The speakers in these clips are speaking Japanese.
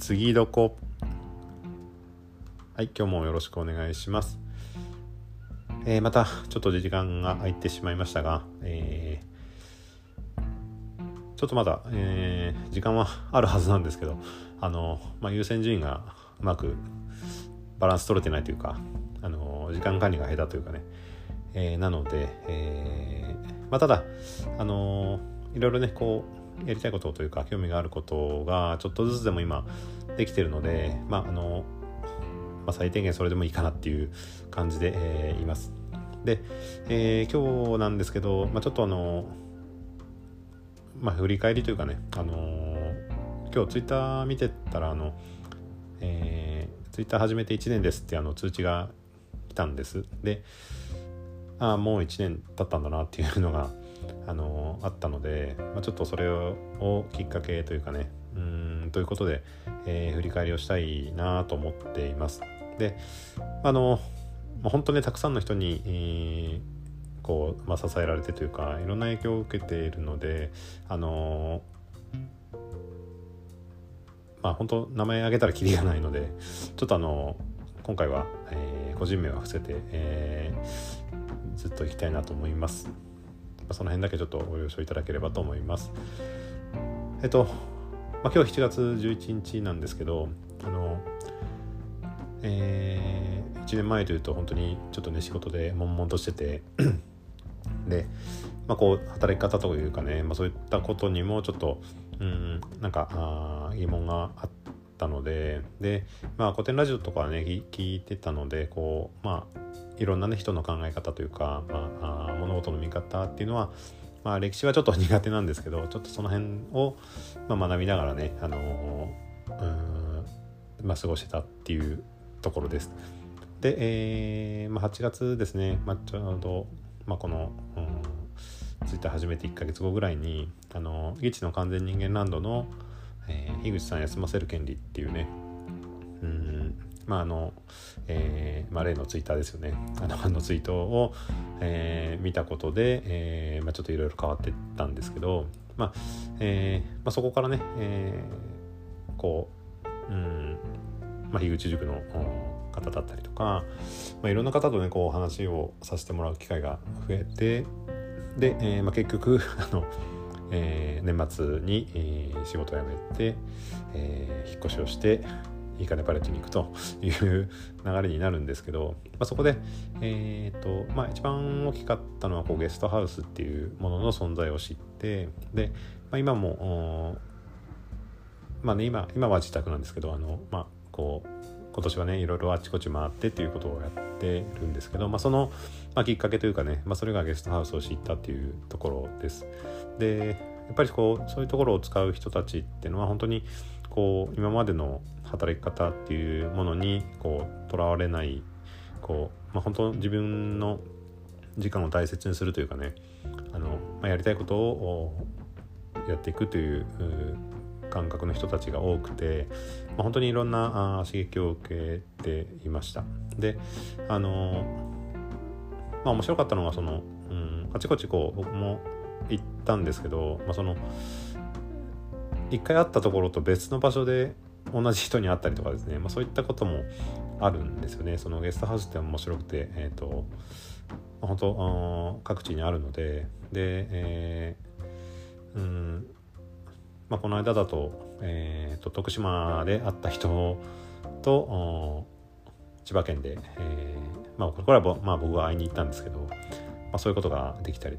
次どこ？はい今日もよろしくお願いします、えー、またちょっと時間が空いてしまいましたが、えー、ちょっとまだ、えー、時間はあるはずなんですけどあの、まあ、優先順位がうまくバランス取れてないというかあの時間管理が下手というかね、え、なので、えまあ、ただあのいろいろねこうやりたいことというか興味があることがちょっとずつでも今できてるのでまああの、まあ、最低限それでもいいかなっていう感じで、えー、います。で、えー、今日なんですけど、まあ、ちょっとあのまあ振り返りというかねあの今日ツイッター見てたらあの、えー、ツイッター始めて1年ですってあの通知が来たんです。であもう1年経ったんだなっていうのが あのあったので、まあ、ちょっとそれをきっかけというかねうんということで、えー、振り返りをしたいなと思っています。であの、まあ、本当ねたくさんの人に、えー、こう、まあ、支えられてというかいろんな影響を受けているのであのまあ本当名前挙げたらきりがないのでちょっとあの今回は、えー、個人名は伏せて、えー、ずっといきたいなと思います。ま、その辺だけちょっとご了承いただければと思います。えっと、まあ、今日7月11日なんですけど、あの、えー、1年前というと本当にちょっとね仕事で悶々としててで、まあ、こう働き方というかね、まあ、そういったことにもちょっとうんなんかあ疑問があってたのでで、まあ、古典ラジオとかね聞いてたのでこうまあいろんなね人の考え方というか、まあ、物事の見方っていうのは、まあ、歴史はちょっと苦手なんですけどちょっとその辺を、まあ、学びながらね、あのうんまあ、過ごしてたっていうところです。で、えーまあ、8月ですね、まあ、ちょうど、まあ、この、うん、ツイッター始めて1ヶ月後ぐらいに「あのイチの完全人間ランドの」えー、樋口さん休ませる権利っていうね。うん。まああのえーまあ、例のツイッターですよね。あのあのツイートを、えー、見たことで、えーまあ、ちょっといろいろ変わってったんですけど、まあえーまあ、そこからね、えー、こう、うん。まあ、樋口塾の方だったりとか、まあ、いろんな方とねこう話をさせてもらう機会が増えてで、えーまあ、結局あの、えー、年末に、えー、仕事を辞めて、えー、引っ越しをしていいかねパレットに行くという流れになるんですけど、まあ、そこで、えーとまあ、一番大きかったのはこうゲストハウスっていうものの存在を知ってで、まあ、今もまあね今今は自宅なんですけどあの、まあ、こう今年はねいろいろあちこち回ってっていうことをやってるんですけど、まあ、その、まあ、きっかけというかね、まあ、それがゲストハウスを知ったっていうところです。でやっぱりこうそういうところを使う人たちっていうのは本当にこう今までの働き方っていうものにこうとらわれないこう、まあ、本当自分の時間を大切にするというかねあの、まあ、やりたいことをやっていくという感覚の人たちが多くて、まあ、本当にいろんなあ刺激を受けていました。であのまあ面白かったのがその、うん、あちこちこう僕も行ったんですけど、まあ、その一回会ったところと別の場所で同じ人に会ったりとかですね、まあ、そういったこともあるんですよね。そのゲストハウスって面白くてえっ、ー、と本当各地にあるので。で、えー、うんまあ、この間だと,、えーと、徳島で会った人と千葉県で、えーまあ、これは、まあ、僕は会いに行ったんですけど、まあ、そういうことができたり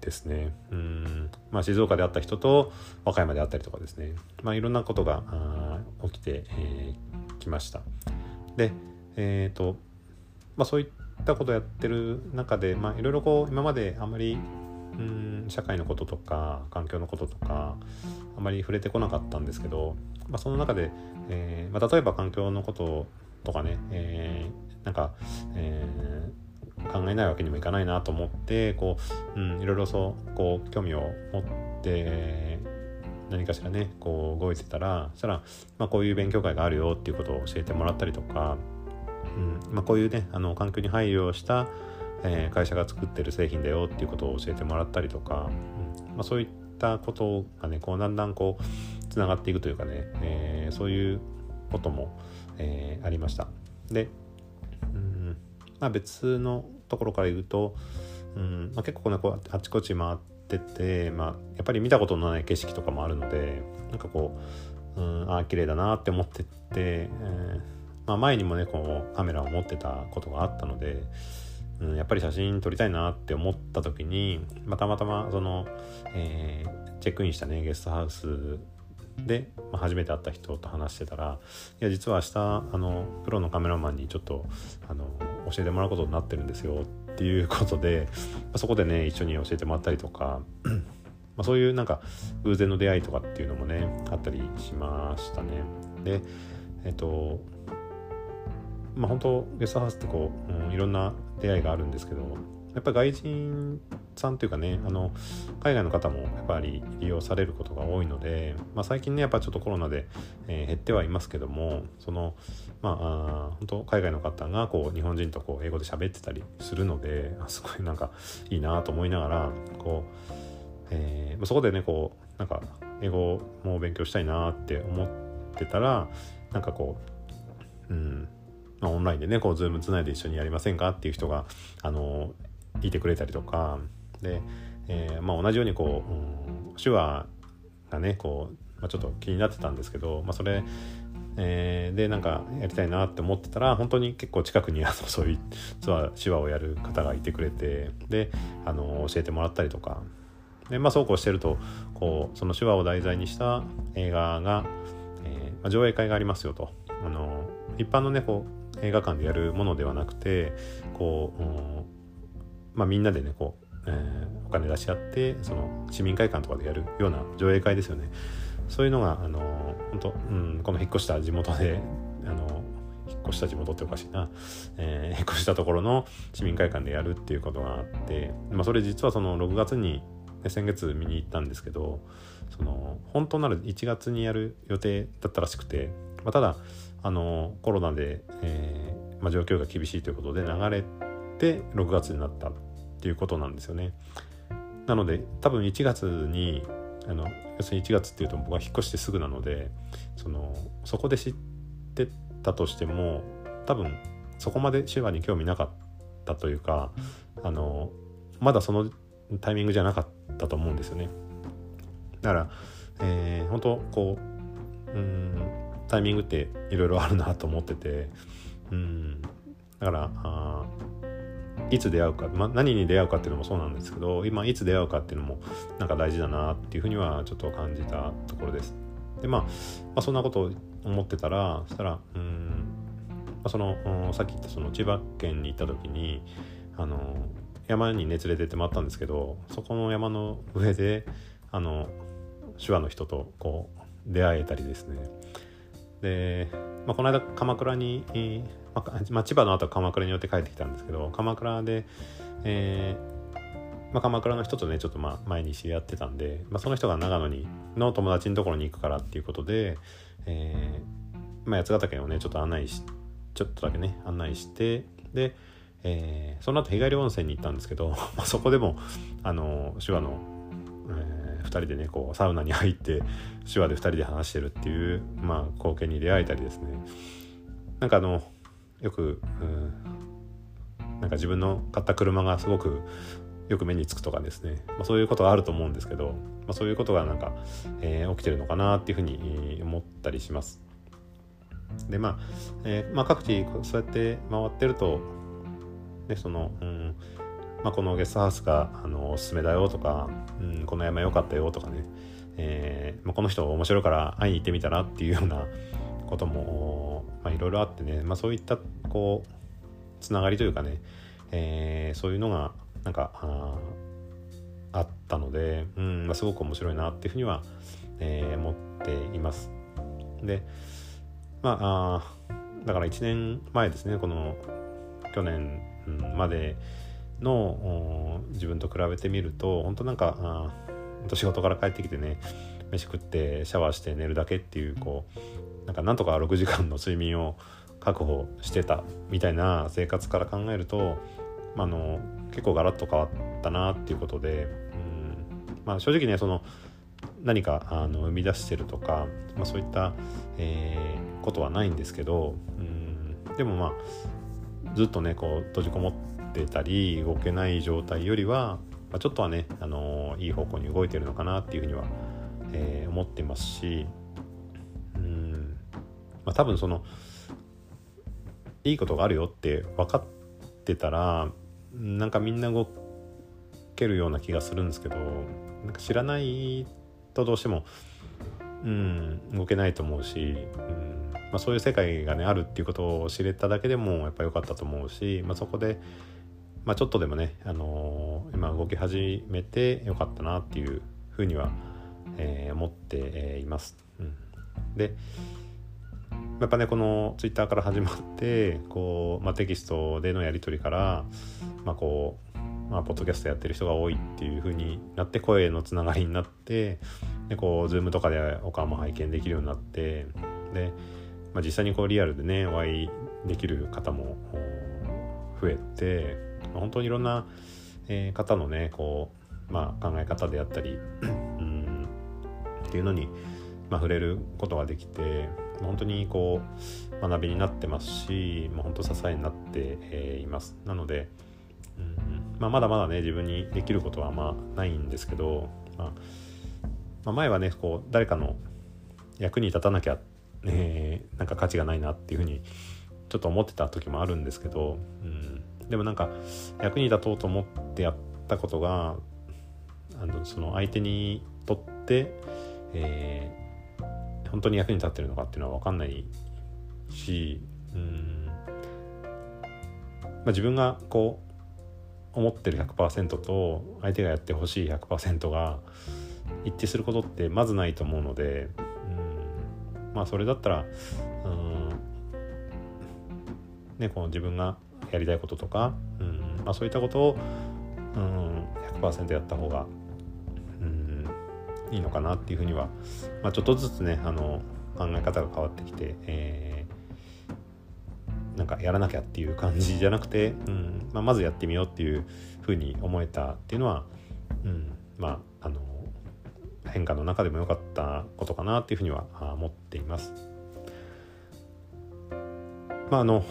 ですね。うん。まあ、静岡で会った人と和歌山で会ったりとかですね、まあ、いろんなことが起きてき、えー、ました。でえっ、ー、とまあそういったことをやってる中でまあいろいろこう今まであまりうん社会のこととか環境のこととかあまり触れてこなかったんですけど、まあ、その中で、えーまあ、例えば環境のこととかね、えー、なんか、えー考えないわけにもいかないなと思ってこう、うん、いろいろそうこう興味を持って何かしらねこう動いてたらそしたら、まあ、こういう勉強会があるよっていうことを教えてもらったりとか、うんまあ、こういうねあの環境に配慮した、えー、会社が作ってる製品だよっていうことを教えてもらったりとか、うんまあ、そういったことがねこうだんだんこうつながっていくというかね、えー、そういうことも、えー、ありました。でうんまあ別のところから言うとうんまあ、結構ねこうあちこち回ってて、まあ、やっぱり見たことのない景色とかもあるのでなんかこう、うん、ああ綺麗だなって思ってって、えー、まあ、前にもねこうカメラを持ってたことがあったので、うん、やっぱり写真撮りたいなって思った時に、ま、たまたまその、えー、チェックインしたねゲストハウスで、まあ、初めて会った人と話してたら「いや実は明日あのプロのカメラマンにちょっとあの教えてもらうことになってるんですよ」っていうことで、まあ、そこでね一緒に教えてもらったりとかまあそういうなんか偶然の出会いとかっていうのもねあったりしましたね。でえっとまあ本当ゲストハウスってこう、うん、いろんな出会いがあるんですけどやっぱり外人さんというかねあの海外の方もやっぱり利用されることが多いので、まあ、最近ねやっぱちょっとコロナで、えー、減ってはいますけどもそのまあ本当海外の方がこう日本人とこう英語で喋ってたりするのですごいなんかいいなと思いながらこう、えー、そこでねこうなんか英語も勉強したいなって思ってたらなんかこううんまあ、オンラインでねこうズームつないで一緒にやりませんかっていう人があのいてくれたりとかで、えー、まあ、同じようにこう、うん、手話がねこう、まあ、ちょっと気になってたんですけど、まあ、それ、えー、でなんかやりたいなって思ってたら本当に結構近くにあのそういう手話をやる方がいてくれてであの教えてもらったりとかで、まあ、そうこうしてるとこうその手話を題材にした映画が、えーま、上映会がありますよと。あの一般のねこう映画館でやるものではなくてこう、うんまあ、みんなでねこう、えー、お金出し合ってその市民会館とかでやるような上映会ですよね。そういうのがあの本当、うん、この引っ越した地元であの引っ越した地元っておかしいな、えー、引っ越したところの市民会館でやるっていうことがあって、まあ、それ実はその6月に、ね、先月見に行ったんですけどその本当なら1月にやる予定だったらしくて、まあ、ただあのコロナで、えーまあ、状況が厳しいということで流れて6月になった。ていうことなんですよね。なので多分1月にあの要するに1月っていうと僕は引っ越してすぐなのでそのそこで知ってたとしても多分そこまで手話に興味なかったというかあのまだそのタイミングじゃなかったと思うんですよね。だから、えー、本当こううんタイミングっていろいろあるなと思っててうんだからあいつ出会うか、まあ、何に出会うかっていうのもそうなんですけど今いつ出会うかっていうのもなんか大事だなっていうふうにはちょっと感じたところです。でまあ、まあ、そんなことを思ってたらそしたらうん、まあ、そのさっき言ったその千葉県に行った時にあの山にね連れてってもらったんですけどそこの山の上であの手話の人とこう出会えたりですねで、まあ、この間鎌倉にまあ、千葉の後鎌倉によって帰ってきたんですけど鎌倉で、えーまあ、鎌倉の人とねちょっとまあ前に知り合ってたんで、まあ、その人が長野にの友達のところに行くからっていうことで、えーまあ、八ヶ岳をねちょっと案内しちょっとだけね案内してで、えー、その後日帰り温泉に行ったんですけど、まあ、そこでもあの手話の、えー、2人でねこうサウナに入って手話で2人で話してるっていう、まあ、光景に出会えたりですねなんかあのよく、うん、なんか自分の買った車がすごくよく目につくとかですね、まあ、そういうことがあると思うんですけど、まあ、そういうことがなんか、えー、起きてるのかなっていうふうに思ったりします。でまあ、えー、まあ、各地そうやって回ってると、ね、その、うんまあ、このゲストハウスがあのおすすめだよとか、うん、この山良かったよとかね、えーまあ、この人面白いから会いに行ってみたらっていうようなこともいろいろあってね、まあ、そういったこうつながりというかね、えー、そういうのがなんかあったので、うんまあ、すごく面白いなっていうふうには、えー、思っています。でまあだから1年前ですねこの去年までの自分と比べてみると本当なんかあ仕事から帰ってきてね飯食ってシャワーして寝るだけっていうこうなんかなんとか6時間の睡眠を確保してたみたいな生活から考えると、まあの結構ガラッと変わったなっていうことで、うんまあ、正直ねその何かあの生み出してるとか、まあ、そういった、えー、ことはないんですけどうんでもまあずっとねこう閉じこもってたり動けない状態よりは、まあ、ちょっとはね、あのいい方向に動いてるのかなっていうふうには、えー、思ってますしうん、まあ、多分そのいいことがあるよって分かってたらなんかみんな動けるような気がするんですけどなんか知らないとどうしても、うん、動けないと思うし、うん。まあ、そういう世界がねあるっていうことを知れただけでもやっぱ良かったと思うし、まあ、そこで、まあ、ちょっとでもね、あのー、今動き始めてよかったなっていうふうには、えー、思っています。うん、でやっぱねこのツイッターから始まってこう、まあ、テキストでのやり取りから、まあ、こうまあ、ポッドキャストやってる人が多いっていう風になって声のつながりになってでこう Zoom とかでお顔も拝見できるようになってで、まあ、実際にこうリアルでねお会いできる方も増えて、まあ、本当にいろんな、えー、方のねこう、まあ、考え方であったりうんっていうのに、まあ、触れることができて本当にこう学びになってますし、まあ、本当支えになって、えー、います。なので、まあ、まだまだね自分にできることはまあないんですけど、まあ、まあ、前はねこう誰かの役に立たなきゃ、えー、なんか価値がないなっていうふうにちょっと思ってた時もあるんですけど、うん、でもなんか役に立とうと思ってやったことがあのその相手にとって、えー、本当に役に立ってるのかっていうのは分かんないし、うん。まあ、自分がこう思ってる100%と相手がやってほしい100%が一致することってまずないと思うのでうん。まあそれだったらうん。ねこの自分がやりたいこととかうんまあそういったことをうん100%やった方がうんいいのかなっていうふうには、まあ、ちょっとずつねあの考え方が変わってきて、えーなんかやらなきゃっていう感じじゃなくて、うんまあ、まずやってみようっていうふうに思えたっていうのは、うん、まああの変化の中でも良かったことかなっていうふうには思っています。まああの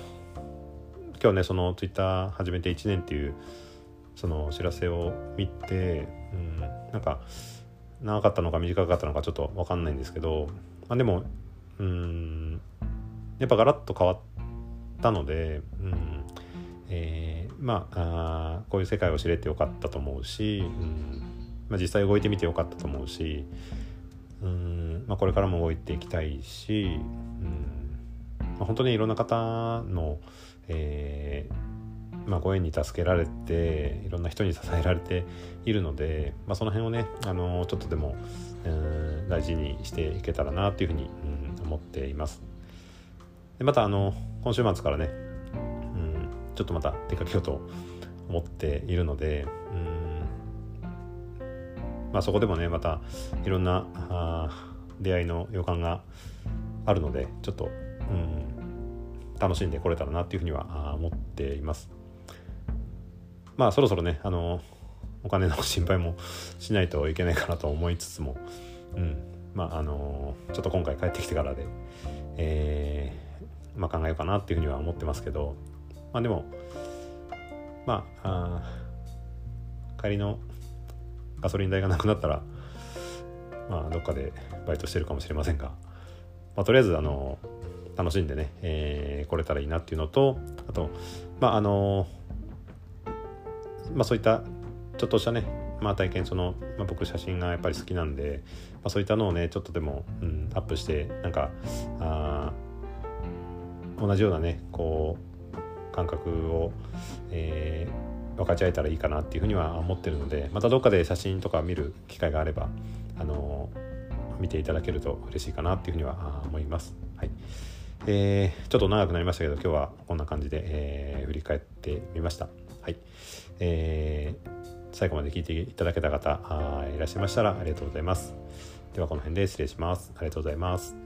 今日ねそのツイッター始めて1年っていうその知らせを見て、うん、なんか長かったのか短かったのかちょっと分かんないんですけど、まあ、でもうんやっぱガラッと変わったので、うんえー、まあこういう世界を知れてよかったと思うし、うんまあ、実際動いてみてよかったと思うし、うんまあ、これからも動いていきたいし、うんまあ、本当にいろんな方の、えーまあ、ご縁に助けられていろんな人に支えられているので、まあ、その辺をねあのちょっとでも、うん、大事にしていけたらなというふうに、うん、思っています。でまたあの今週末からね、うん、ちょっとまた出かけようと思っているので、うんまあ、そこでもねまたいろんなあ出会いの予感があるのでちょっと、うん、楽しんでこれたらなっていうふうには思っています。まあそろそろねあのお金の心配もしないといけないかなと思いつつも、うん、まああのちょっと今回帰ってきてからで、えーまあ、考えようかなっていうふうには思ってますけど、まあ、でもまあ帰りのガソリン代がなくなったらまあどっかでバイトしてるかもしれませんが、まあ、とりあえずあの楽しんでね、えー、来れたらいいなっていうのとあとまああのまあそういったちょっとしたねまあ体験その、まあ、僕写真がやっぱり好きなんで、まあ、そういったのをねちょっとでも、うん、アップしてなんかあ同じようなねこう感覚を、えー、分かち合えたらいいかなっていうふうには思ってるのでまたどっかで写真とか見る機会があればあの見ていただけると嬉しいかなっていうふうには思います。はいえー、ちょっと長くなりましたけど今日はこんな感じで、えー、振り返ってみました。はいえー、最後まで聞いていただけた方あいらっしゃいましたらありがとうございます。ではこの辺で失礼します。ありがとうございます。